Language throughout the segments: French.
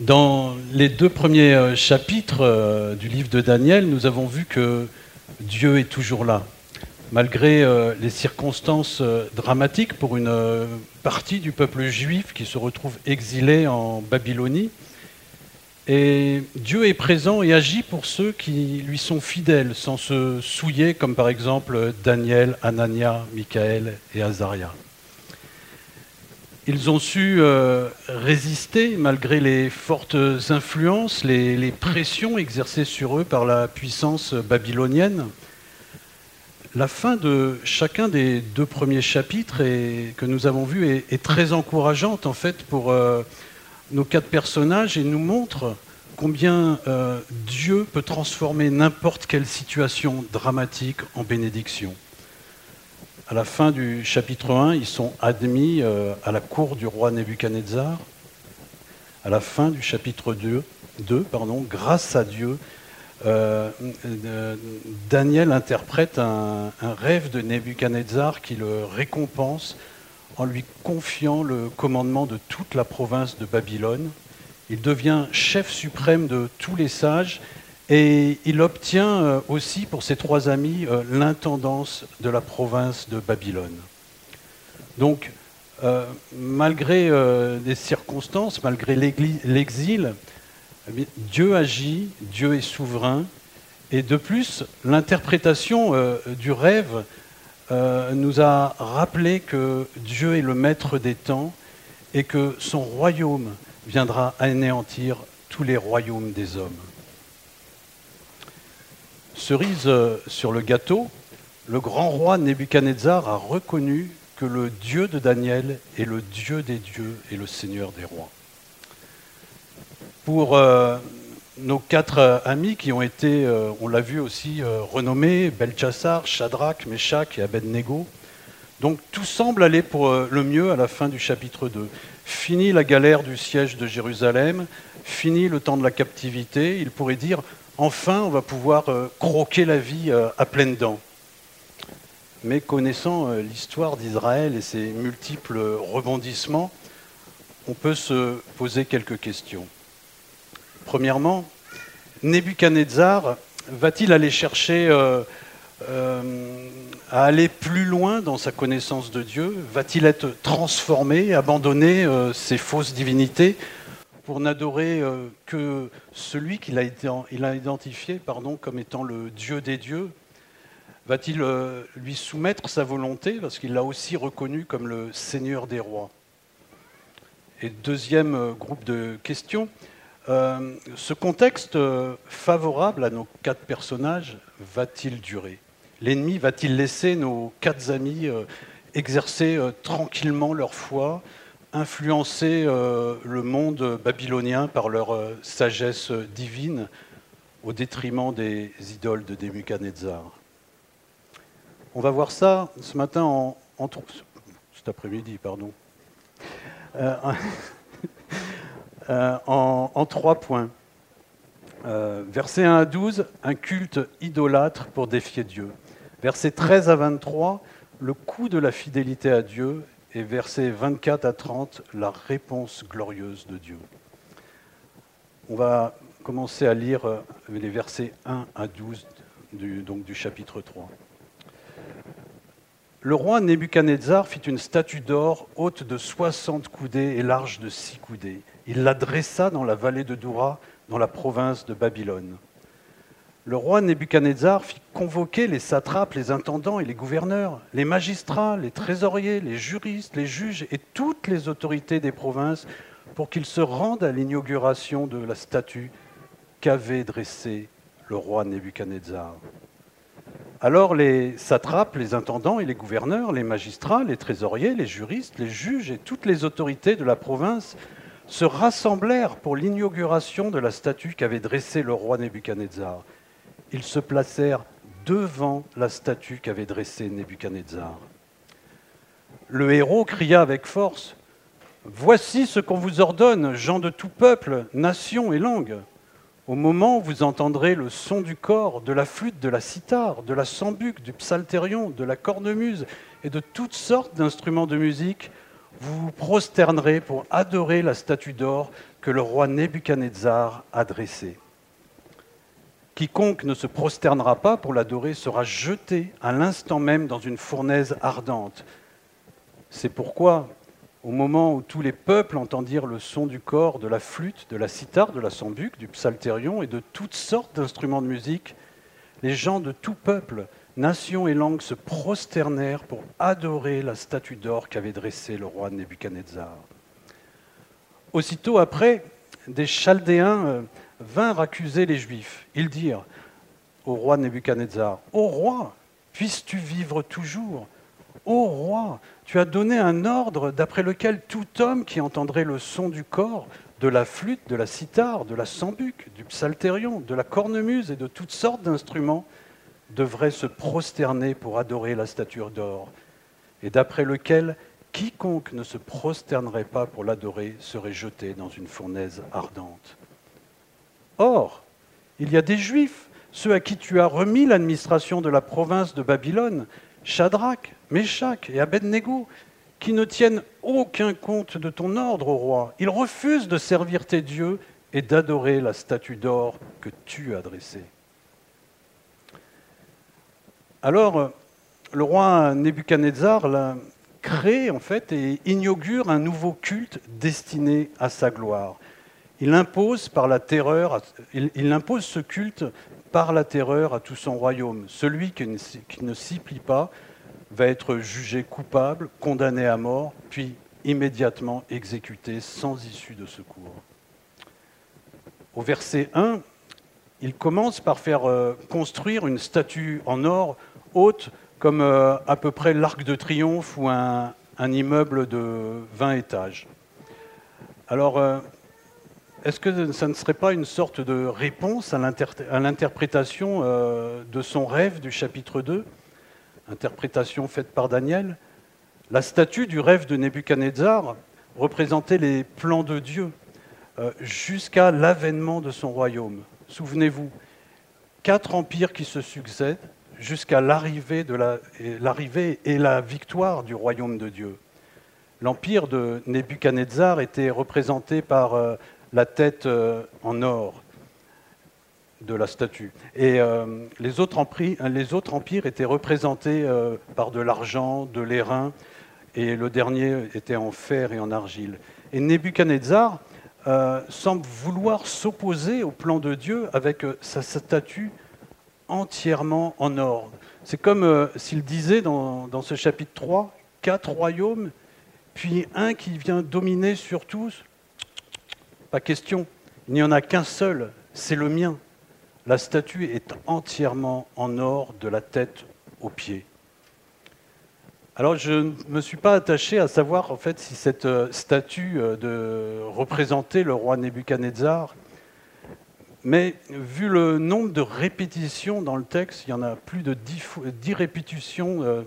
Dans les deux premiers euh, chapitres euh, du livre de Daniel, nous avons vu que Dieu est toujours là, malgré euh, les circonstances dramatiques pour une partie du peuple juif qui se retrouve exilé en Babylonie. Et Dieu est présent et agit pour ceux qui lui sont fidèles, sans se souiller, comme par exemple Daniel, Anania, Michael et Azaria. Ils ont su euh, résister malgré les fortes influences, les, pressions exercées sur eux par la puissance babylonienne. La fin de chacun des deux premiers chapitres que nous avons vus est, très encourageante en fait pour euh, nos quatre personnages et nous montre combien euh, Dieu peut transformer n'importe quelle situation dramatique en bénédiction à la fin du chapitre 1, ils sont admis euh, à la cour du roi Nebuchadnezzar. À la fin du chapitre 2, 2 pardon, grâce à Dieu, euh, euh, Daniel interprète un, un, rêve de Nebuchadnezzar qui le récompense en lui confiant le commandement de toute la province de Babylone. Il devient chef suprême de tous les sages et il obtient euh, aussi pour ses trois amis euh, l'intendance de la province de Babylone. Donc, euh, malgré les circonstances, malgré l'exil, eh Dieu agit, Dieu est souverain. Et de plus, l'interprétation du rêve nous a rappelé que Dieu est le maître des temps et que son royaume viendra anéantir tous les royaumes des hommes. Cerise euh, sur le gâteau, le grand roi Nebuchadnezzar a reconnu que le Dieu de Daniel est le Dieu des dieux et le Seigneur des rois. Pour euh, nos quatre euh, amis qui ont été, on l'a vu aussi, renommés, Belchassar, Shadrach, Meshach et Abednego, donc tout semble aller pour le mieux à la fin du chapitre 2. Fini la galère du siège de Jérusalem, fini le temps de la captivité, il pourrait dire enfin on va pouvoir euh, croquer la vie euh, à pleines dents. Mais connaissant euh, l'histoire d'Israël et ses multiples rebondissements, on peut se poser quelques questions. Premièrement, Nebuchadnezzar va-t-il aller chercher à aller plus loin dans sa connaissance de Dieu? Va-t-il être transformé, abandonner ses fausses divinités? Pour n'adorer euh, que celui qu'il a, identifié pardon, comme étant le Dieu des dieux. Va-t-il euh, lui soumettre sa volonté parce qu'il l'a aussi reconnu comme le Seigneur des rois? Et deuxième euh, groupe de questions, ce contexte favorable à nos quatre personnages va-t-il durer? L'ennemi va-t-il laisser nos quatre amis exercer tranquillement leur foi influencer euh, le monde babylonien par leur euh, sagesse divine au détriment des idoles de Nebuchadnezzar. On va voir ça ce matin en, cet après-midi, pardon, euh, en, trois points. verset 1 à 12, un culte idolâtre pour défier Dieu. Verset 13 à 23, le coût de la fidélité à Dieu et versets 24 à 30, la réponse glorieuse de Dieu. On va commencer à lire euh, les versets 1 à 12 du, donc du chapitre 3. Le roi Nebuchadnezzar fit une statue d'or haute de 60 coudées et large de 6 coudées. Il la dressa dans la vallée de Doura, dans la province de Babylone le roi Nebuchadnezzar fit convoquer les satrapes, les intendants et les gouverneurs, les magistrats, les trésoriers, les juristes, les juges et toutes les autorités des provinces pour qu'ils se rendent à l'inauguration de la statue qu'avait dressée le roi Nebuchadnezzar. Alors les satrapes, les intendants et les gouverneurs, les magistrats, les trésoriers, les juristes, les juges et toutes les autorités de la province se rassemblèrent pour l'inauguration de la statue qu'avait dressée le roi Nebuchadnezzar ils se placèrent devant la statue qu'avait dressée Nebuchadnezzar. Le héros cria avec force Voici ce qu'on vous ordonne, gens de tout peuple, nation et langue. Au moment où vous entendrez le son du corps, de la flûte, de la cithare, de la sambuc, du psalterion, de la cornemuse et de toutes sortes d'instruments de musique, vous vous prosternerez pour adorer la statue d'or que le roi Nebuchadnezzar a dressée. Quiconque ne se prosternera pas pour l'adorer sera jeté à l'instant même dans une fournaise ardente. C'est pourquoi, au moment où tous les peuples entendirent le son du corps, de la flûte, de la cithare, de la sambuc, du psalterion et de toutes sortes d'instruments de musique, les gens de tout peuple, nation et langue se prosternèrent pour adorer la statue d'or qu'avait dressée le roi Nebuchadnezzar. Aussitôt après, des Chaldéens euh, vinrent accuser les Juifs. Ils dirent au roi Nebuchadnezzar, Ô roi, puisses-tu vivre toujours? Ô roi, tu as donné un ordre d'après lequel tout homme qui entendrait le son du corps, de la flûte, de la cithare, de la sambuc, du psalterion, de la cornemuse et de toutes sortes d'instruments devrait se prosterner pour adorer la statue d'or, et d'après lequel quiconque ne se prosternerait pas pour l'adorer serait jeté dans une fournaise ardente. Or, il y a des Juifs, ceux à qui tu as remis l'administration de la province de Babylone, Shadrach, Meshach et Abednego, qui ne tiennent aucun compte de ton ordre, au roi. Ils refusent de servir tes dieux et d'adorer la statue d'or que tu as dressée. Alors, le roi Nebuchadnezzar crée en fait et inaugure un nouveau culte destiné à sa gloire il impose par ce culte par la terreur à tout son royaume. Celui qui ne, qui ne s'y plie pas va être jugé coupable, condamné à mort, puis immédiatement exécuté sans issue de secours. Au verset 1, il commence par faire euh, construire une statue en or haute comme euh, à peu près l'Arc de Triomphe ou un, immeuble de 20 étages. Alors, euh, est-ce que ça ne serait pas une sorte de réponse à l'interprétation euh, de son rêve du chapitre 2 Interprétation faite par Daniel. La statue du rêve de Nebuchadnezzar représentait les plans de Dieu euh, jusqu'à l'avènement de son royaume. Souvenez-vous, quatre empires qui se succèdent jusqu'à l'arrivée et la victoire du royaume de Dieu. L'empire de Nebuchadnezzar était représenté par euh, la tête euh, en or de la statue. Et euh, les, autres empires, étaient représentés euh, par de l'argent, de l'airain, et le dernier était en fer et en argile. Et Nebuchadnezzar semble vouloir s'opposer au plan de Dieu avec sa statue entièrement en or. C'est comme s'il disait dans, dans ce chapitre 3, quatre royaumes, puis un qui vient dominer sur tous, pas question. Il n'y en a qu'un seul, c'est le mien. La statue est entièrement en or de la tête aux pieds. Alors je ne me suis pas attaché à savoir en fait si cette euh, statue euh, de représentait le roi Nebuchadnezzar, mais vu le nombre de répétitions dans le texte, il y en a plus de dix, répétitions euh,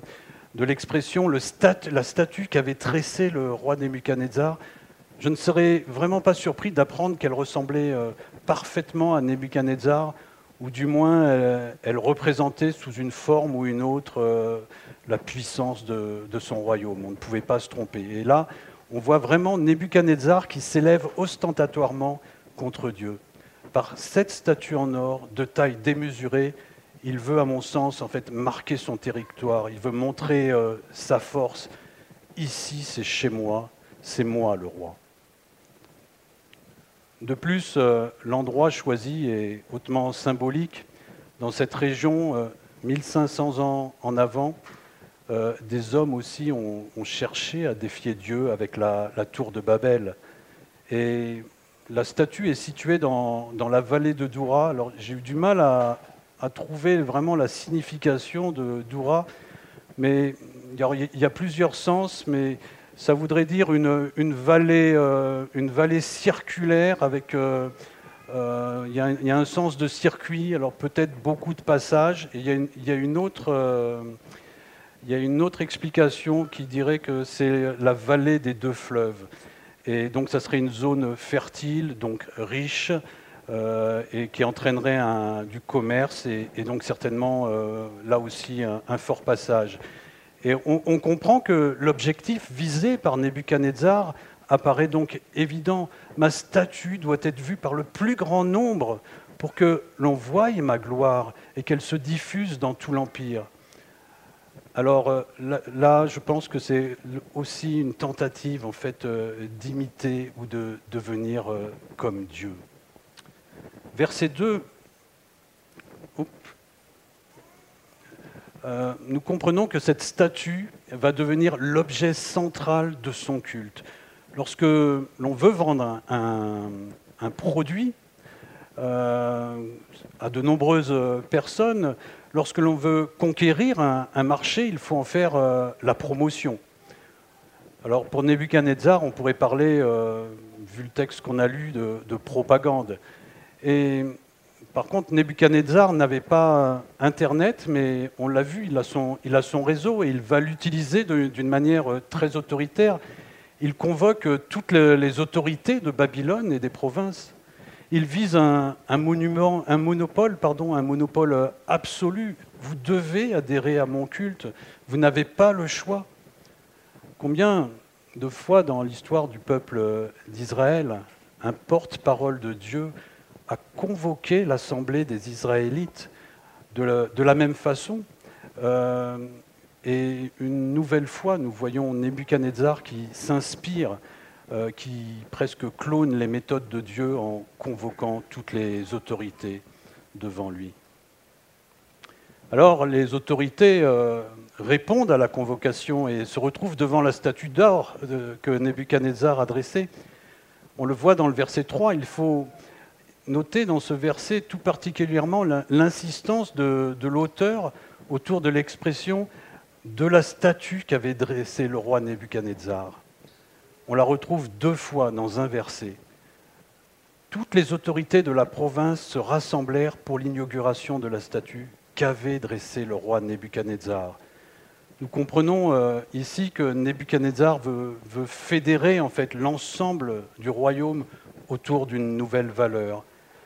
de l'expression la statue qu'avait tressé le roi Nebuchadnezzar, je ne serais vraiment pas surpris d'apprendre qu'elle ressemblait euh, parfaitement à Nebuchadnezzar, ou du moins elle, représentait sous une forme ou une autre euh, la puissance de, son royaume. On ne pouvait pas se tromper. Et là, on voit vraiment Nebuchadnezzar qui s'élève ostentatoirement contre Dieu. Par cette statue en or, de taille démesurée, il veut, à mon sens, en fait, marquer son territoire. Il veut montrer euh, sa force. Ici, c'est chez moi, c'est moi le roi. De plus, euh, l'endroit choisi est hautement symbolique. Dans cette région, 1500 euh, ans en avant, euh, des hommes aussi ont, cherché à défier Dieu avec la, tour de Babel. Et la statue est située dans, la vallée de Doura. Alors j'ai eu du mal à, trouver vraiment la signification de Doura, mais il y, a plusieurs sens, mais ça voudrait dire une, vallée, euh, vallée circulaire avec. Euh, euh, il y, a un sens de circuit, alors peut-être beaucoup de passages. Il y, a une autre. y a une autre explication qui dirait que c'est la vallée des deux fleuves. Et donc, ça serait une zone fertile, donc riche, et qui entraînerait du commerce et, donc certainement là aussi un, fort passage. Et on, comprend que l'objectif visé par Nebuchadnezzar apparaît donc évident. Ma statue doit être vue par le plus grand nombre pour que l'on voie ma gloire et qu'elle se diffuse dans tout l'Empire. Alors euh, là, je pense que c'est aussi une tentative en fait euh, d'imiter ou de devenir euh, comme Dieu. Verset 2. Nous comprenons que cette statue va devenir l'objet central de son culte. Lorsque l'on veut vendre un, produit à de nombreuses personnes, lorsque l'on veut conquérir un, marché, il faut en faire euh, la promotion. Alors pour Nebuchadnezzar, on pourrait parler, euh, vu le texte qu'on a lu, de, propagande. Et par contre, Nebuchadnezzar n'avait pas Internet, mais on l'a vu, il a, son, réseau et il va l'utiliser d'une manière euh, très autoritaire. Il convoque toutes les autorités de Babylone et des provinces il vise un monopole, pardon, un monopole absolu. Vous devez adhérer à mon culte. Vous n'avez pas le choix. Combien de fois dans l'histoire du peuple d'Israël, un porte-parole de Dieu a convoqué l'assemblée des Israélites de la, même façon euh, Et une nouvelle fois, nous voyons Nebuchadnezzar qui s'inspire euh, qui presque clone les méthodes de Dieu en convoquant toutes les autorités devant lui. Alors les autorités euh, répondent à la convocation et se retrouvent devant la statue d'or que Nebuchadnezzar a dressée. On le voit dans le verset 3, il faut noter dans ce verset tout particulièrement l'insistance de, l'auteur autour de l'expression de la statue qu'avait dressée le roi Nebuchadnezzar on la retrouve deux fois dans un verset. Toutes les autorités de la province se rassemblèrent pour l'inauguration de la statue qu'avait dressée le roi Nebuchadnezzar. Nous comprenons euh, ici que Nebuchadnezzar veut, veut fédérer en fait l'ensemble du royaume autour d'une nouvelle valeur.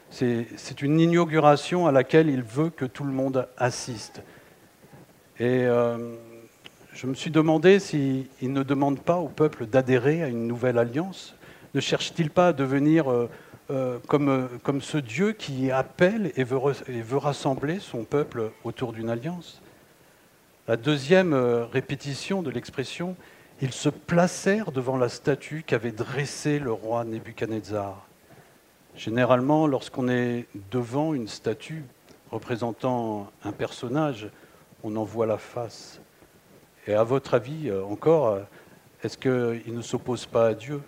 C'est une inauguration à laquelle il veut que tout le monde assiste. Et euh, je me suis demandé s'il ne demande pas au peuple d'adhérer à une nouvelle alliance. Ne cherche-t-il pas à devenir euh, euh, comme, ce Dieu qui appelle et veut, et veut rassembler son peuple autour d'une alliance? La deuxième répétition de l'expression, ils se placèrent devant la statue qu'avait dressée le roi Nebuchadnezzar. Généralement, lorsqu'on est devant une statue représentant un personnage, on en voit la face. Et à votre avis, euh, encore, euh, est-ce qu'il ne s'oppose pas à Dieu?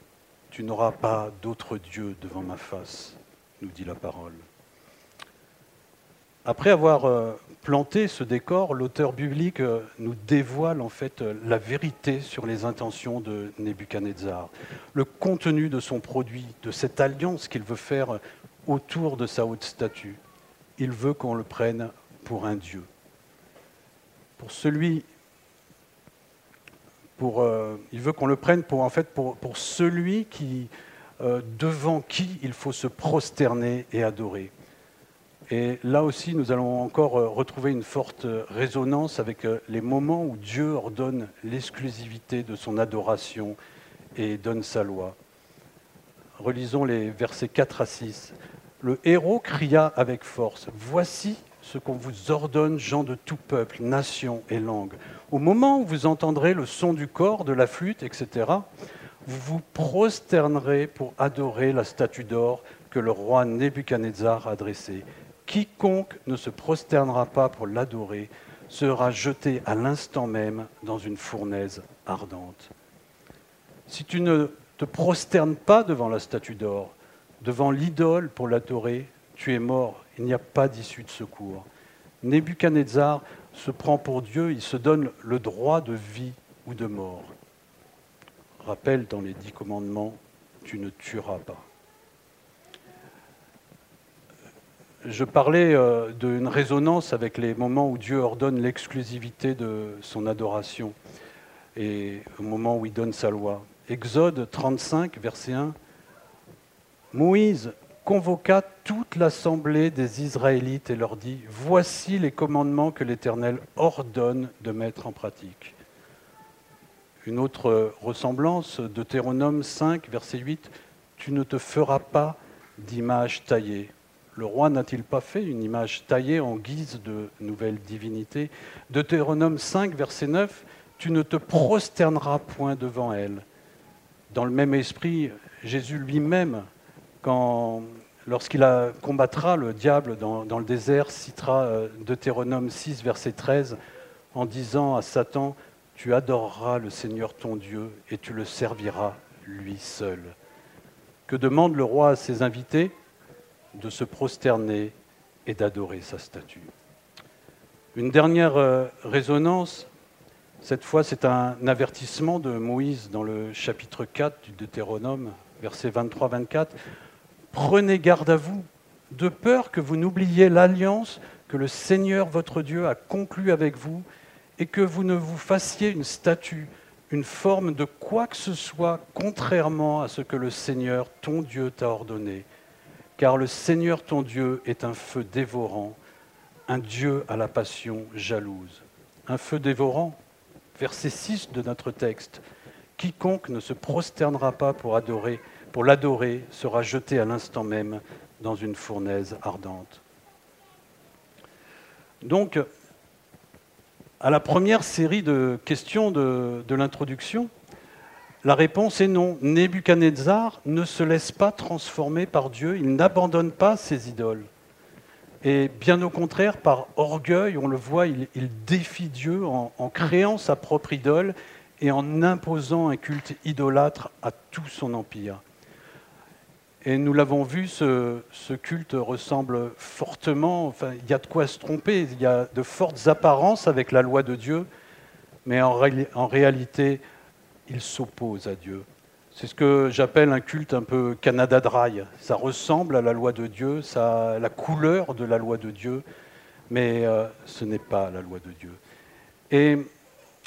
Tu n'auras pas d'autre Dieu devant ma face, nous dit la parole. Après avoir euh, planté ce décor, l'auteur biblique nous dévoile en fait la vérité sur les intentions de Nebuchadnezzar, le contenu de son produit, de cette alliance qu'il veut faire autour de sa haute statue. Il veut qu'on le prenne pour un Dieu. Pour celui euh, il veut qu'on le prenne pour, en fait, pour, celui qui, euh, devant qui il faut se prosterner et adorer. Et là aussi, nous allons encore euh, retrouver une forte résonance avec les moments où Dieu ordonne l'exclusivité de son adoration et donne sa loi. Relisons les versets 4 à 6. Le héros cria avec force, Voici ce qu'on vous ordonne, gens de tout peuple, nation et langue. Au moment où vous entendrez le son du corps, de la flûte, etc., vous vous prosternerez pour adorer la statue d'or que le roi Nebuchadnezzar a dressée. Quiconque ne se prosternera pas pour l'adorer sera jeté à l'instant même dans une fournaise ardente. Si tu ne te prosternes pas devant la statue d'or, devant l'idole pour l'adorer, tu es mort, il n'y a pas d'issue de secours. Nebuchadnezzar se prend pour Dieu, il se donne le droit de vie ou de mort. Rappelle dans les dix commandements, tu ne tueras pas. Je parlais euh, d'une résonance avec les moments où Dieu ordonne l'exclusivité de son adoration et au moment où il donne sa loi. Exode 35, verset 1. Moïse convoqua toute l'assemblée des Israélites et leur dit, Voici les commandements que l'Éternel ordonne de mettre en pratique. une autre ressemblance, Deutéronome 5, verset 8, Tu ne te feras pas d'image taillée. Le roi n'a-t-il pas fait une image taillée en guise de nouvelle divinité? Deutéronome 5, verset 9, Tu ne te prosterneras point devant elle. Dans le même esprit, Jésus lui-même, lorsqu'il combattra le diable dans, dans, le désert, citera euh, Deutéronome 6, verset 13, en disant à Satan, tu adoreras le Seigneur ton Dieu et tu le serviras lui seul. Que demande le roi à ses invités? De se prosterner et d'adorer sa statue. Une dernière euh, résonance, cette fois c'est un avertissement de Moïse dans le chapitre 4 du Deutéronome, versets 23-24. Prenez garde à vous, de peur que vous n'oubliez l'alliance que le Seigneur votre Dieu a conclue avec vous et que vous ne vous fassiez une statue, une forme de quoi que ce soit contrairement à ce que le Seigneur ton Dieu t'a ordonné. Car le Seigneur ton Dieu est un feu dévorant, un Dieu à la passion jalouse. Un feu dévorant, verset 6 de notre texte. Quiconque ne se prosternera pas pour adorer, pour l'adorer, sera jeté à l'instant même dans une fournaise ardente. Donc, à la première série de questions de, l'introduction, la réponse est non. Nebuchadnezzar ne se laisse pas transformer par Dieu, il n'abandonne pas ses idoles. Et bien au contraire, par orgueil, on le voit, il, défie Dieu en, créant sa propre idole et en imposant un culte idolâtre à tout son empire. Et nous l'avons vu, ce, culte ressemble fortement, enfin, il y a de quoi se tromper, il y a de fortes apparences avec la loi de Dieu, mais en, réalité, il s'oppose à Dieu. C'est ce que j'appelle un culte un peu Canada Dry. Ça ressemble à la loi de Dieu, ça a la couleur de la loi de Dieu, mais euh, ce n'est pas la loi de Dieu. Et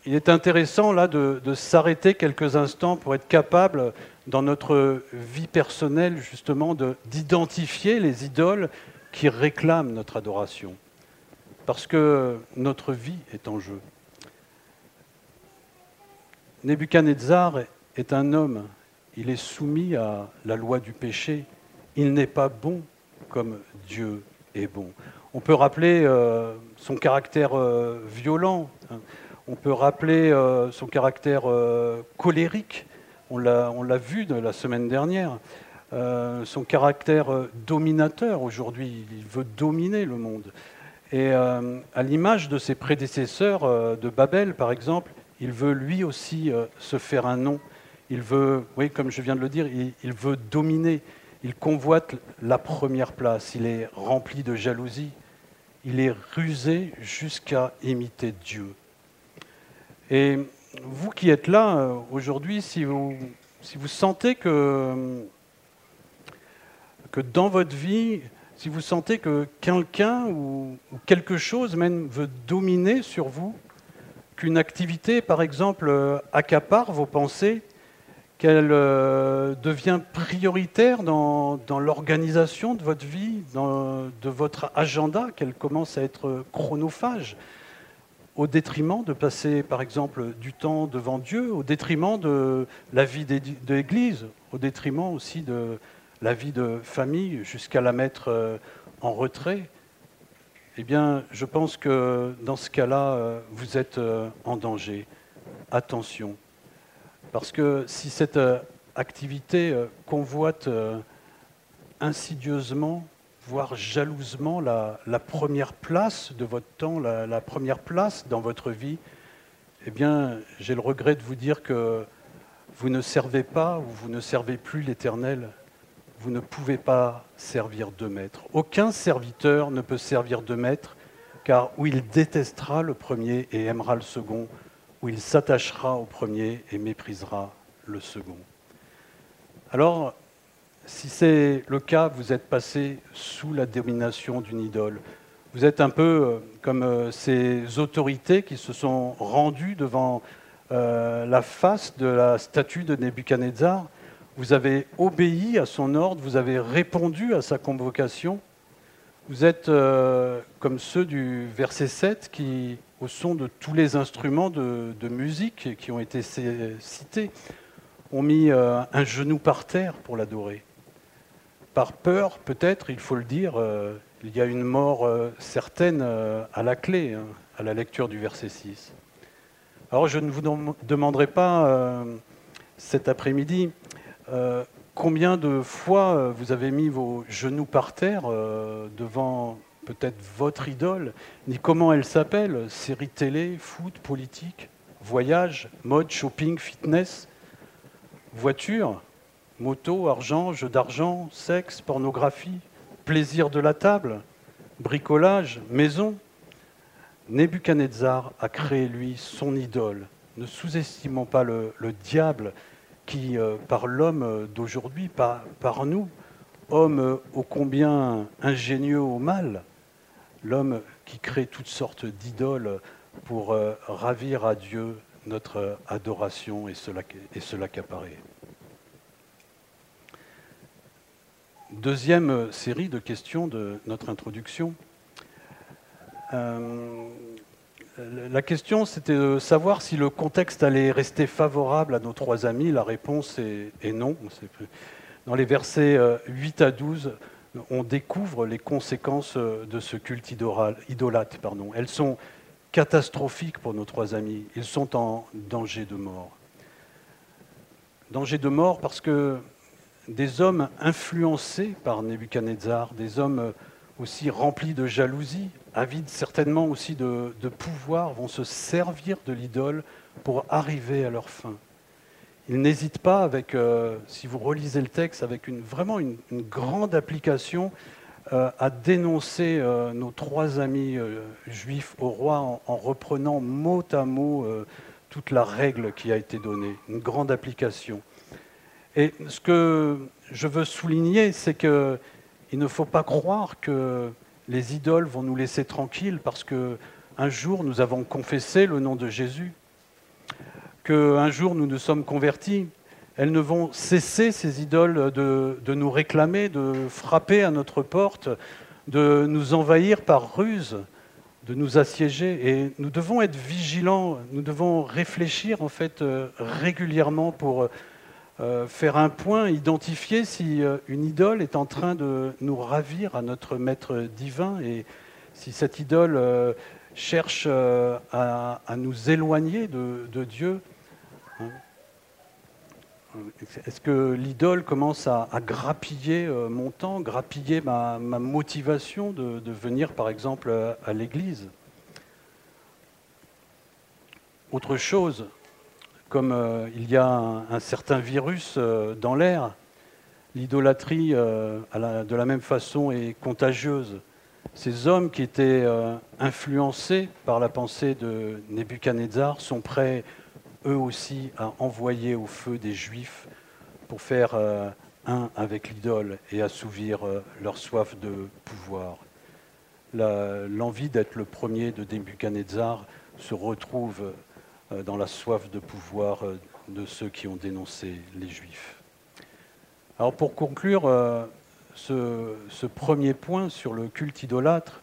il est intéressant là de, s'arrêter quelques instants pour être capable, dans notre vie personnelle, justement, d'identifier les idoles qui réclament notre adoration. Parce que notre vie est en jeu. Nebuchadnezzar est un homme, il est soumis à la loi du péché, il n'est pas bon comme Dieu est bon. On peut rappeler euh, son caractère euh, violent. Hein. On peut rappeler euh, son caractère colérique, on l'a vu la semaine dernière, son caractère dominateur aujourd'hui, il veut dominer le monde. Et à l'image de ses prédécesseurs de Babel, par exemple, il veut lui aussi se faire un nom. Il veut, oui, comme je viens de le dire, il veut dominer. Il convoite la première place. Il est rempli de jalousie. Il est rusé jusqu'à imiter Dieu. Et vous qui êtes là euh, aujourd'hui, si vous, sentez que dans votre vie, si vous sentez que quelqu'un ou, quelque chose même veut dominer sur vous, qu'une activité, par exemple, euh, accapare vos pensées, qu'elle euh, devient prioritaire dans, dans l'organisation de votre vie, de votre agenda, qu'elle commence à être chronophage, au détriment de passer, par exemple, du temps devant Dieu, au détriment de la vie de l'Église, au détriment aussi de la vie de famille, jusqu'à la mettre euh, en retrait, eh bien, je pense que dans ce cas-là, euh, vous êtes euh, en danger. Attention. Parce que si cette activité convoite insidieusement voire jalousement la, première place de votre temps, la, première place dans votre vie, eh bien, j'ai le regret de vous dire que vous ne servez pas ou vous ne servez plus l'Éternel. Vous ne pouvez pas servir deux maîtres. Aucun serviteur ne peut servir deux maîtres, car où il détestera le premier et aimera le second, où il s'attachera au premier et méprisera le second. Alors, si c'est le cas, vous êtes passé sous la domination d'une idole. Vous êtes un peu euh, comme euh, ces autorités qui se sont rendues devant euh, la face de la statue de Nebuchadnezzar. Vous avez obéi à son ordre, vous avez répondu à sa convocation, Vous êtes euh, comme ceux du verset 7 qui, au son de tous les instruments de, musique qui ont été cités, ont mis euh, un genou par terre pour l'adorer. Par peur, peut-être, il faut le dire, euh, il y a une mort certaine à la clé, hein, à la lecture du verset 6. Alors je ne vous demanderai pas cet après-midi combien de fois vous avez mis vos genoux par terre devant peut-être votre idole, ni comment elle s'appelle, série télé, foot, politique, voyage, mode, shopping, fitness, voiture, moto, argent, jeu d'argent, sexe, pornographie, plaisir de la table, bricolage, maison? Nebuchadnezzar a créé, lui, son idole. Ne sous-estimons pas le, diable qui, euh, par l'homme d'aujourd'hui, par, par nous, homme ô combien ingénieux au mal, l'homme qui crée toutes sortes d'idoles pour euh, ravir à Dieu notre adoration et cela et. Deuxième série de questions de notre introduction. Euh, la question, c'était de savoir si le contexte allait rester favorable à nos trois amis. La réponse est, non. Dans les versets 8 euh, à 12, on découvre les conséquences euh, de ce culte idolâtre. Elles sont catastrophiques pour nos trois amis. Ils sont en danger de mort. Danger de mort parce que des hommes influencés par Nebuchadnezzar, des hommes aussi remplis de jalousie, avides certainement aussi de, pouvoir, vont se servir de l'idole pour arriver à leur fin il n'hésite pas, avec, euh, si vous relisez le texte, avec une, vraiment une, grande application euh, à dénoncer euh, nos trois amis juifs au roi en, reprenant mot à mot toute la règle qui a été donnée. Une grande application. Et ce que je veux souligner, c'est qu'il ne faut pas croire que les idoles vont nous laisser tranquilles parce qu'un jour nous avons confessé le nom de Jésus. Qu'un jour nous nous sommes convertis, elles ne vont cesser, ces idoles, de, nous réclamer, de frapper à notre porte, de nous envahir par ruse, de nous assiéger. Et nous devons être vigilants, nous devons réfléchir en fait euh, régulièrement pour euh, faire un point, identifier si euh, une idole est en train de nous ravir à notre maître divin et si cette idole cherche à, nous éloigner de Dieu. Est-ce que l'idole commence à, grappiller euh, mon temps, grappiller ma, motivation de, venir, par exemple, à, l'église? Autre chose, comme euh, il y a un, certain virus euh, dans l'air, l'idolâtrie, de la même façon, est contagieuse. Ces hommes qui étaient influencés par la pensée de Nebuchadnezzar sont prêts eux aussi à envoyer au feu des Juifs pour faire euh, un avec l'idole et assouvir euh, leur soif de pouvoir. L'envie d'être le premier de Nebuchadnezzar se retrouve euh, dans la soif de pouvoir de ceux qui ont dénoncé les Juifs. Alors pour conclure ce, premier point sur le culte idolâtre,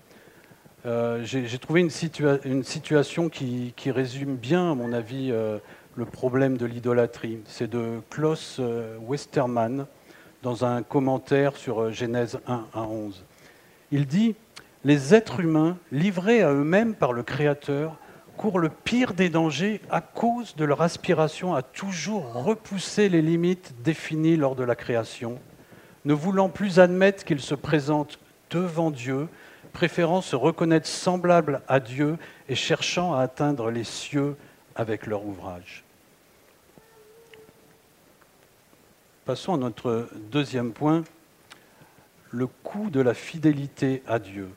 euh, j'ai trouvé une, situation qui, résume bien, à mon avis, euh, le problème de l'idolâtrie. C'est de Klaus euh, Westermann dans un commentaire sur Genèse 1 à 11. Il dit Les êtres humains, livrés à eux-mêmes par le Créateur, courent le pire des dangers à cause de leur aspiration à toujours repousser les limites définies lors de la création, ne voulant plus admettre qu'ils se présentent devant Dieu préférant se reconnaître semblable à Dieu et cherchant à atteindre les cieux avec leur ouvrage. Passons à notre deuxième point, le coût de la fidélité à Dieu.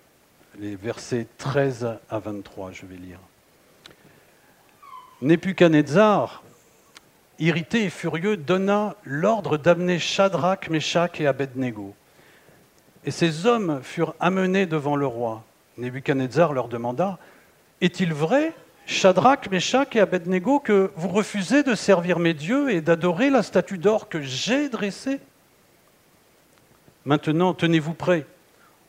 Les versets 13 à 23, je vais lire. Nebuchadnezzar, irrité et furieux, donna l'ordre d'amener Shadrach, Meshach et Abednego. Et ces hommes furent amenés devant le roi. Nebuchadnezzar leur demanda Est-il vrai, Shadrach, Meshach et Abednego, que vous refusez de servir mes dieux et d'adorer la statue d'or que j'ai dressée Maintenant, tenez-vous prêts.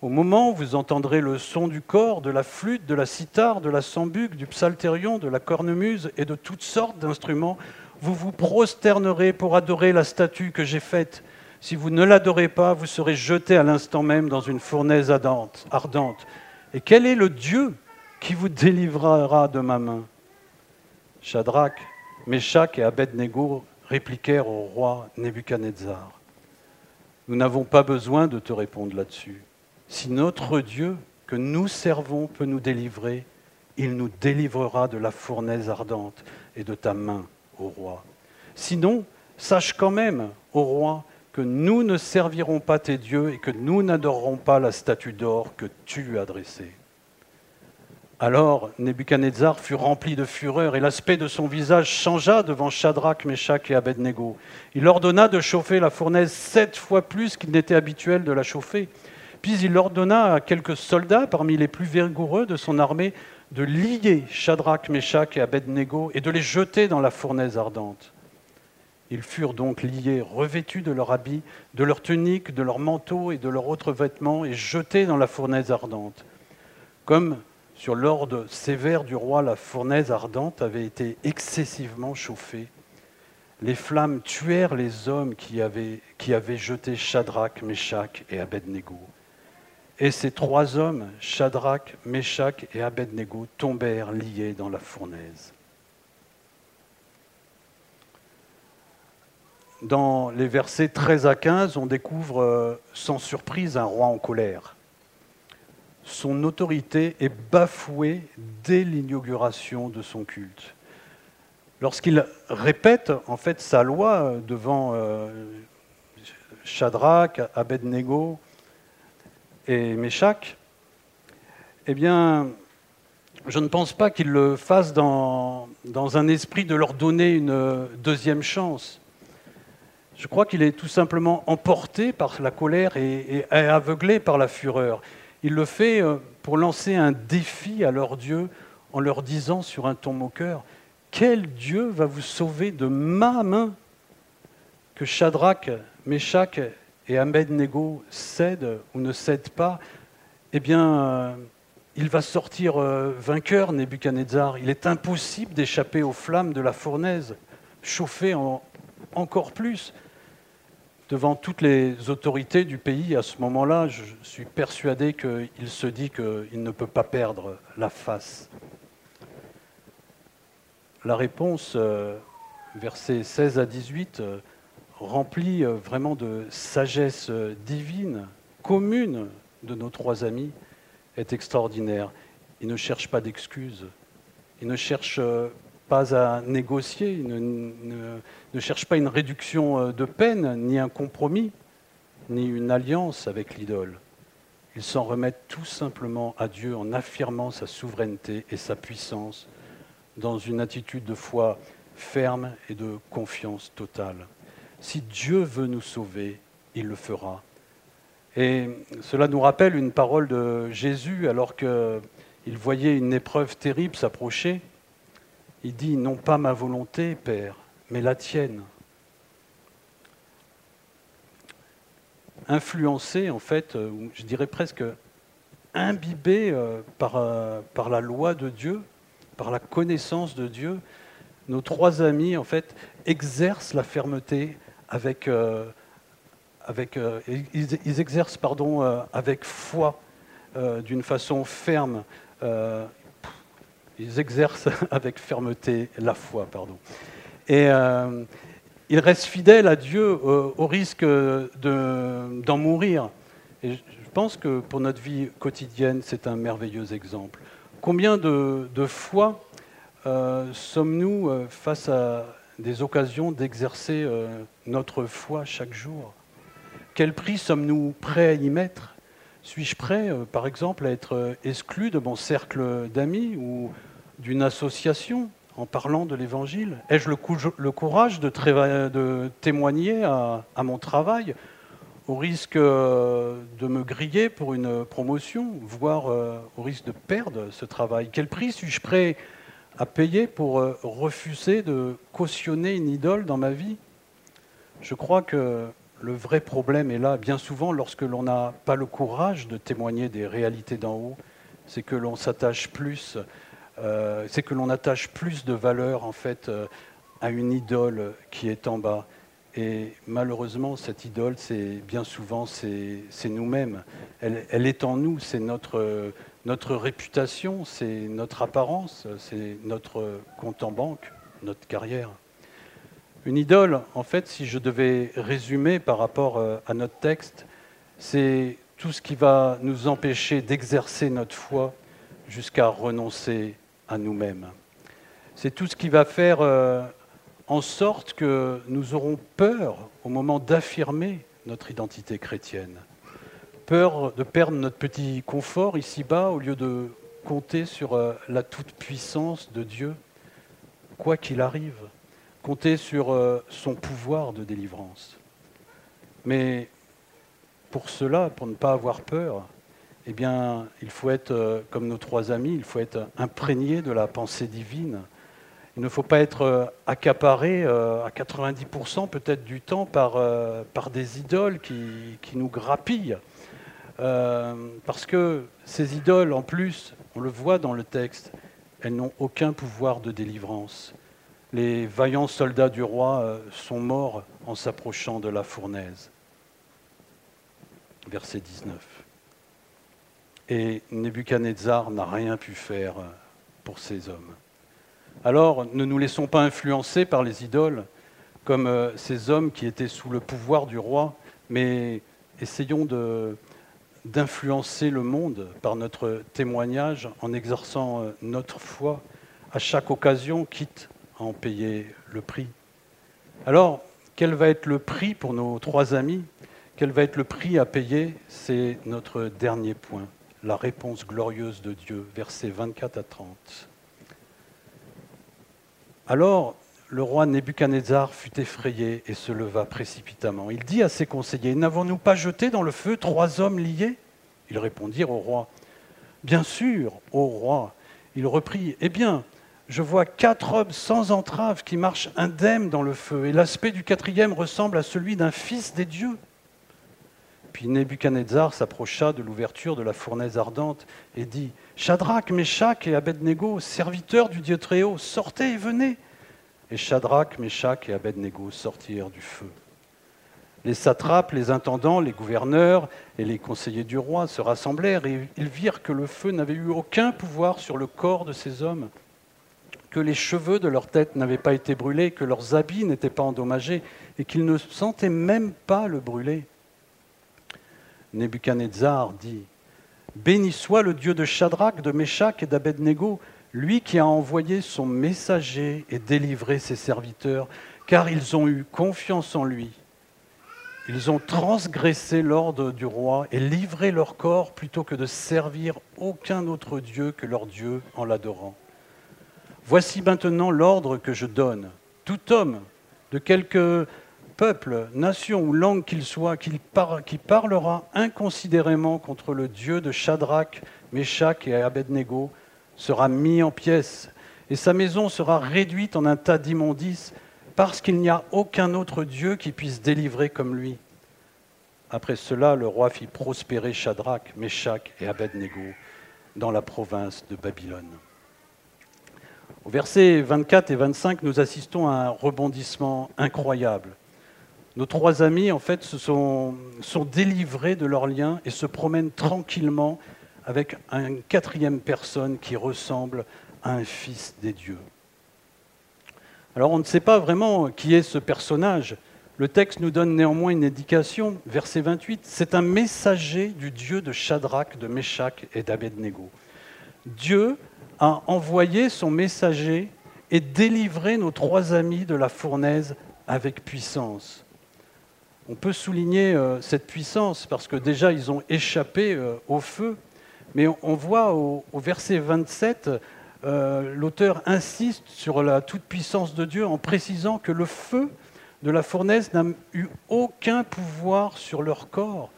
Au moment où vous entendrez le son du corps, de la flûte, de la cithare, de la sambuc, du psalterion, de la cornemuse et de toutes sortes d'instruments, vous vous prosternerez pour adorer la statue que j'ai faite. Si vous ne l'adorez pas, vous serez jeté à l'instant même dans une fournaise ardente. Et quel est le Dieu qui vous délivrera de ma main? Shadrach, Meshach et Abednego répliquèrent au roi Nebuchadnezzar. Nous n'avons pas besoin de te répondre là-dessus. Si notre Dieu que nous servons peut nous délivrer, il nous délivrera de la fournaise ardente et de ta main, ô roi. Sinon, sache quand même, ô roi, que nous ne servirons pas tes dieux et que nous n'adorerons pas la statue d'or que tu as dressée. Alors Nebuchadnezzar fut rempli de fureur et l'aspect de son visage changea devant Shadrach, Meshach et Abednego. Il ordonna de chauffer la fournaise sept fois plus qu'il n'était habituel de la chauffer. Puis il ordonna à quelques soldats parmi les plus vigoureux de son armée de lier Shadrach, Meshach et Abednego et de les jeter dans la fournaise ardente. Ils furent donc liés, revêtus de leurs habits, de leurs tuniques, de leurs manteaux et de leurs autres vêtements et jetés dans la fournaise ardente. Comme sur l'ordre sévère du roi, la fournaise ardente avait été excessivement chauffée. Les flammes tuèrent les hommes qui avaient, jeté Shadrach, Meshach et Abednego. Et ces trois hommes, Shadrach, Meshach et Abednego, tombèrent liés dans la fournaise. Dans les versets 13 à 15, on découvre euh, sans surprise un roi en colère. Son autorité est bafouée dès l'inauguration de son culte. Lorsqu'il répète en fait sa loi euh, devant euh, Shadrach, Abednego, et Méchac, eh bien, je ne pense pas qu'il le fasse dans, un esprit de leur donner une deuxième chance. Je crois qu'il est tout simplement emporté par la colère et, et, aveuglé par la fureur. Il le fait euh, pour lancer un défi à leur Dieu en leur disant sur un ton moqueur, quel Dieu va vous sauver de ma main? Que Shadrach, Meshach et Abednego cède ou ne cède pas, eh bien, euh, il va sortir euh, vainqueur, Nebuchadnezzar. Il est impossible d'échapper aux flammes de la fournaise, chauffée encore plus. Devant toutes les autorités du pays, à ce moment-là, je suis persuadé qu'il se dit qu'il ne peut pas perdre la face. La réponse, euh, versets 16 à 18, rempli euh, vraiment de sagesse euh, divine, commune de nos trois amis, est extraordinaire. Ils ne cherchent pas d'excuses, ils ne cherchent euh, pas à négocier, ils ne, cherchent pas une réduction de peine, ni un compromis, ni une alliance avec l'idole. Ils s'en remettent tout simplement à Dieu en affirmant sa souveraineté et sa puissance dans une attitude de foi ferme et de confiance totale. Si Dieu veut nous sauver, il le fera. Et cela nous rappelle une parole de Jésus alors qu'il voyait une épreuve terrible s'approcher. Il dit, non pas ma volonté, Père, mais la tienne. Influencé, en fait, je dirais presque imbibé euh, par, euh, par la loi de Dieu, par la connaissance de Dieu, nos trois amis, en fait, exercent la fermeté avec, euh, avec euh, ils, exercent pardon, euh, avec foi, d'une façon ferme. ils exercent avec fermeté la foi, pardon. Et ils restent fidèles à Dieu au risque d'en mourir. Et je pense que pour notre vie quotidienne, c'est un merveilleux exemple. Combien de, de foi sommes-nous face à des occasions d'exercer euh, notre foi chaque jour. Quel prix sommes-nous prêts à y mettre? Suis-je prêt, euh, par exemple, à être euh, exclu de mon cercle d'amis ou d'une association en parlant de l'Évangile? Ai-je le, courage de, témoigner à, mon travail au risque de me griller pour une promotion, voire au risque de perdre ce travail? Quel prix suis-je prêt à payer pour euh, refuser de cautionner une idole dans ma vie Je crois que le vrai problème est là. Bien souvent, lorsque l'on n'a pas le courage de témoigner des réalités d'en haut, c'est que l'on s'attache plus, euh, c'est que l'on attache plus de valeur en fait euh, à une idole qui est en bas. Et malheureusement, cette idole, c'est bien souvent, c'est nous-mêmes. Elle, elle, est en nous, c'est notre, notre réputation, c'est notre apparence, c'est notre compte en banque, notre carrière. Une idole, en fait, si je devais résumer par rapport euh, à notre texte, c'est tout ce qui va nous empêcher d'exercer notre foi jusqu'à renoncer à nous-mêmes. C'est tout ce qui va faire euh, en sorte que nous aurons peur au moment d'affirmer notre identité chrétienne. Peur de perdre notre petit confort ici-bas au lieu de compter sur euh, la toute-puissance de Dieu, quoi qu'il arrive compter sur euh, son pouvoir de délivrance. Mais pour cela, pour ne pas avoir peur, eh bien, il faut être euh, comme nos trois amis, il faut être imprégné de la pensée divine. Il ne faut pas être accaparé à 90% peut-être du temps par, par des idoles qui, qui nous grappillent. Parce que ces idoles, en plus, on le voit dans le texte, elles n'ont aucun pouvoir de délivrance les vaillants soldats du roi euh, sont morts en s'approchant de la fournaise. Verset 19. Et Nebuchadnezzar n'a rien pu faire euh, pour ces hommes. Alors, ne nous laissons pas influencer par les idoles, comme euh, ces hommes qui étaient sous le pouvoir du roi, mais essayons d'influencer le monde par notre témoignage en exerçant notre foi à chaque occasion, quitte en payer le prix. Alors, quel va être le prix pour nos trois amis? Quel va être le prix à payer? C'est notre dernier point, la réponse glorieuse de Dieu, versets 24 à 30. Alors, le roi Nebuchadnezzar fut effrayé et se leva précipitamment. Il dit à ses conseillers, N'avons-nous pas jeté dans le feu trois hommes liés? Ils répondirent au roi, Bien sûr, ô roi. Il reprit, Eh bien, je vois quatre hommes sans entrave qui marchent indemnes dans le feu, et l'aspect du quatrième ressemble à celui d'un fils des dieux. Puis Nebuchadnezzar s'approcha de l'ouverture de la fournaise ardente et dit Shadrach, Meshach et Abednego, serviteurs du Dieu Très-Haut, sortez et venez. Et Shadrach, Meshach et Abednego sortirent du feu. Les satrapes, les intendants, les gouverneurs et les conseillers du roi se rassemblèrent et ils virent que le feu n'avait eu aucun pouvoir sur le corps de ces hommes que les cheveux de leur tête n'avaient pas été brûlés, que leurs habits n'étaient pas endommagés, et qu'ils ne sentaient même pas le brûler. Nebuchadnezzar dit Béni soit le Dieu de Shadrach, de Meshach et d'Abednego, lui qui a envoyé son messager et délivré ses serviteurs, car ils ont eu confiance en lui. Ils ont transgressé l'ordre du roi et livré leur corps plutôt que de servir aucun autre Dieu que leur Dieu en l'adorant. Voici maintenant l'ordre que je donne. Tout homme de quelque peuple, nation ou langue qu'il soit, qui, parlera inconsidérément contre le Dieu de Shadrach, Meshach et Abednego sera mis en pièces, et sa maison sera réduite en un tas d'immondices, parce qu'il n'y a aucun autre Dieu qui puisse délivrer comme lui. Après cela, le roi fit prospérer Shadrach, Meshach et Abednego dans la province de Babylone. Au verset 24 et 25, nous assistons à un rebondissement incroyable. Nos trois amis, en fait, se sont, sont délivrés de leurs liens et se promènent tranquillement avec une quatrième personne qui ressemble à un fils des dieux. Alors on ne sait pas vraiment qui est ce personnage. Le texte nous donne néanmoins une indication, verset 28, c'est un messager du Dieu de Shadrach, de Meshach et d'Abednego. Dieu a envoyé son messager et délivré nos trois amis de la fournaise avec puissance. On peut souligner euh, cette puissance parce que déjà ils ont échappé euh, au feu, mais on, voit au, verset 27, euh, l'auteur insiste sur la toute-puissance de Dieu en précisant que le feu de la fournaise n'a eu aucun pouvoir sur leur corps,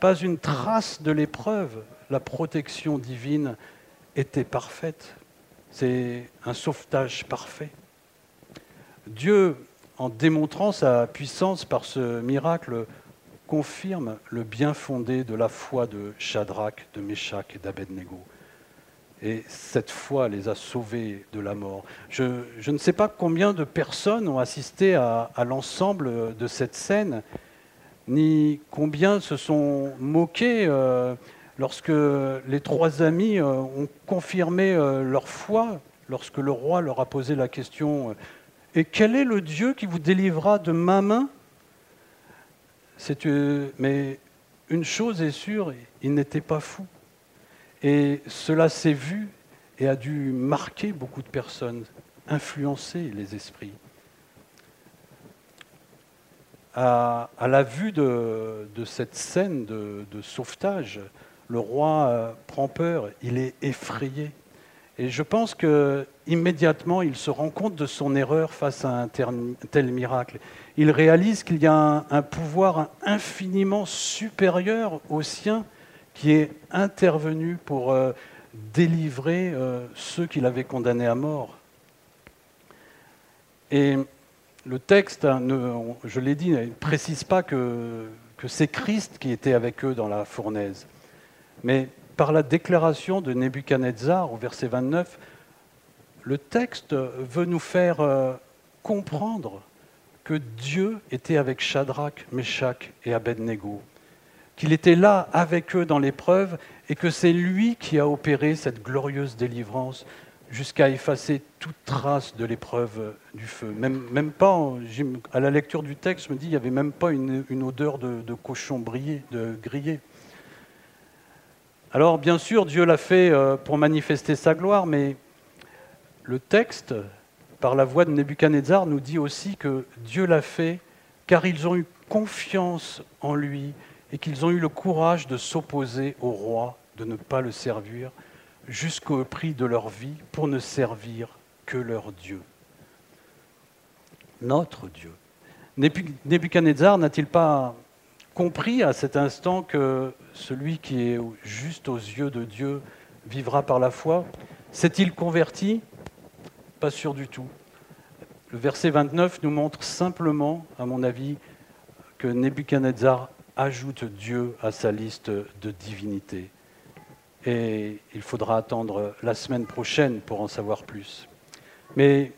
pas une trace de l'épreuve, la protection divine était parfaite. C'est un sauvetage parfait. Dieu en démontrant sa puissance par ce miracle, confirme le bien fondé de la foi de Shadrach, de Meshach et d'Abednego. Et cette foi les a sauvés de la mort. Je, ne sais pas combien de personnes ont assisté à, l'ensemble de cette scène, ni combien se sont moqués euh, lorsque les trois amis euh, ont confirmé euh, leur foi, lorsque le roi leur a posé la question Et quel est le Dieu qui vous délivrera de ma main? Mais une chose est sûre, il n'était pas fou. Et cela s'est vu et a dû marquer beaucoup de personnes, influencer les esprits. À, la vue de, cette scène de, sauvetage, le roi euh, prend peur, il est effrayé. Et je pense qu'immédiatement, il se rend compte de son erreur face à un tel miracle. Il réalise qu'il y a un pouvoir infiniment supérieur au sien qui est intervenu pour euh, délivrer euh, ceux qu'il avait condamnés à mort. Et le texte, hein, je l'ai dit, ne précise pas que, que c'est Christ qui était avec eux dans la fournaise. Mais par la déclaration de Nebuchadnezzar au verset 29, le texte veut nous faire euh, comprendre que Dieu était avec Shadrach, Meshach et Abednego qu'il était là avec eux dans l'épreuve et que c'est lui qui a opéré cette glorieuse délivrance jusqu'à effacer toute trace de l'épreuve du feu. Même, pas, à la lecture du texte, je me dis, il n'y avait même pas une, odeur de, cochon grillé. Alors, bien sûr, Dieu l'a fait euh, pour manifester sa gloire, mais le texte, par la voix de Nebuchadnezzar, nous dit aussi que Dieu l'a fait car ils ont eu confiance en lui et qu'ils ont eu le courage de s'opposer au roi, de ne pas le servir, jusqu'au prix de leur vie, pour ne servir que leur Dieu. Notre Dieu. Nebuchadnezzar n'a-t-il pas compris à cet instant que celui qui est juste aux yeux de Dieu vivra par la foi S'est-il converti? Pas sûr du tout. Le verset 29 nous montre simplement, à mon avis, que Nebuchadnezzar ajoute Dieu à sa liste de divinités. Et il faudra attendre la semaine prochaine pour en savoir plus. Mais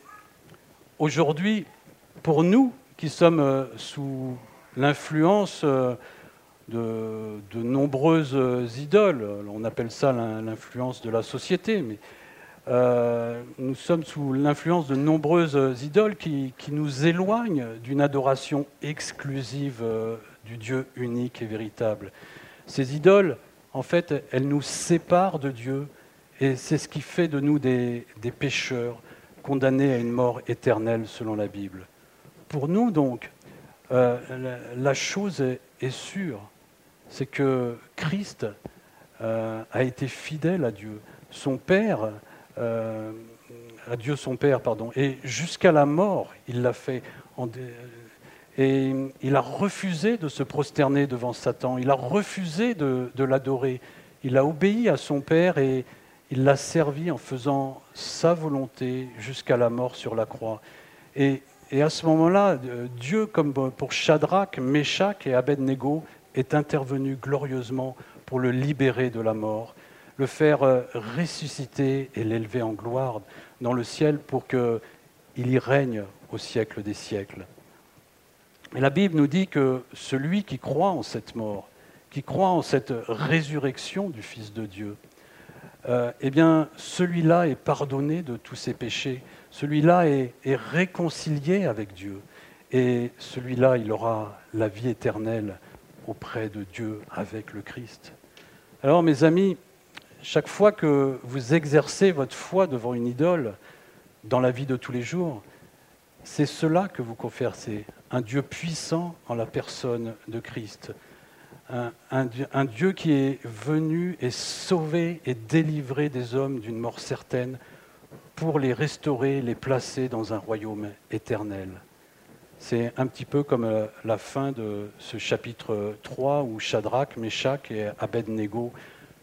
aujourd'hui, pour nous qui sommes euh, sous l'influence euh, de, de, nombreuses idoles, on appelle ça l'influence de la société, mais euh, nous sommes sous l'influence de nombreuses idoles qui, qui nous éloignent d'une adoration exclusive du Dieu unique et véritable. Ces idoles, en fait, elles nous séparent de Dieu et c'est ce qui fait de nous des, pécheurs condamnés à une mort éternelle selon la Bible. Pour nous, donc, euh, la, chose est, sûre, c'est que Christ euh, a été fidèle à Dieu. Son Père, euh, à Dieu son Père, pardon, et jusqu'à la mort, il l'a fait. Et il a refusé de se prosterner devant Satan, il a refusé de, l'adorer, il a obéi à son Père et il l'a servi en faisant sa volonté jusqu'à la mort sur la croix. Et, à ce moment-là, Dieu, comme pour Shadrach, Meshach et Abednego, est intervenu glorieusement pour le libérer de la mort, le faire euh, ressusciter et l'élever en gloire dans le ciel pour qu'il y règne au siècle des siècles. Et la Bible nous dit que celui qui croit en cette mort, qui croit en cette résurrection du Fils de Dieu, euh, eh bien, celui-là est pardonné de tous ses péchés. Celui-là est, réconcilié avec Dieu. Et celui-là, il aura la vie éternelle auprès de Dieu avec le Christ. Alors, mes amis, chaque fois que vous exercez votre foi devant une idole dans la vie de tous les jours, c'est cela que vous confessez, un Dieu puissant en la personne de Christ, un, Dieu, qui est venu et sauvé et délivré des hommes d'une mort certaine pour les restaurer, les placer dans un royaume éternel. C'est un petit peu comme euh, la fin de ce chapitre 3 où Shadrach, Meshach et Abednego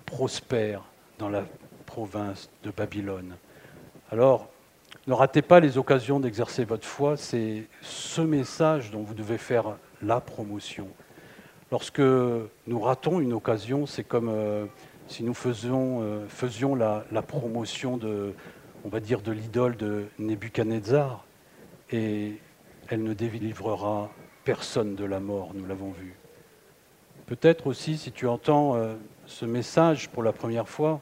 prospèrent dans la province de Babylone. Alors, ne ratez pas les occasions d'exercer votre foi. C'est ce message dont vous devez faire la promotion. Lorsque nous ratons une occasion, c'est comme euh, si nous faisions, euh, faisions la, promotion de, on va dire, de l'idole de Nebuchadnezzar, et elle ne délivrera personne de la mort, nous l'avons vu. Peut-être aussi, si tu entends euh, ce message pour la première fois,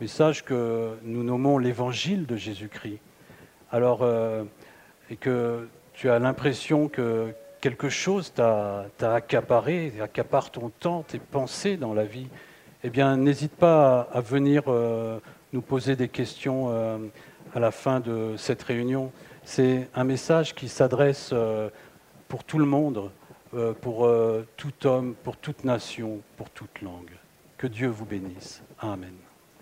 message que nous nommons l'évangile de Jésus-Christ, alors, euh, et que tu as l'impression que quelque chose t'a accaparé, accapare ton temps, tes pensées dans la vie, eh bien, n'hésite pas à, venir euh, nous poser des questions à la fin de cette réunion. C'est un message qui s'adresse pour tout le monde, euh, pour euh, tout homme, pour toute nation, pour toute langue. Que Dieu vous bénisse. Amen.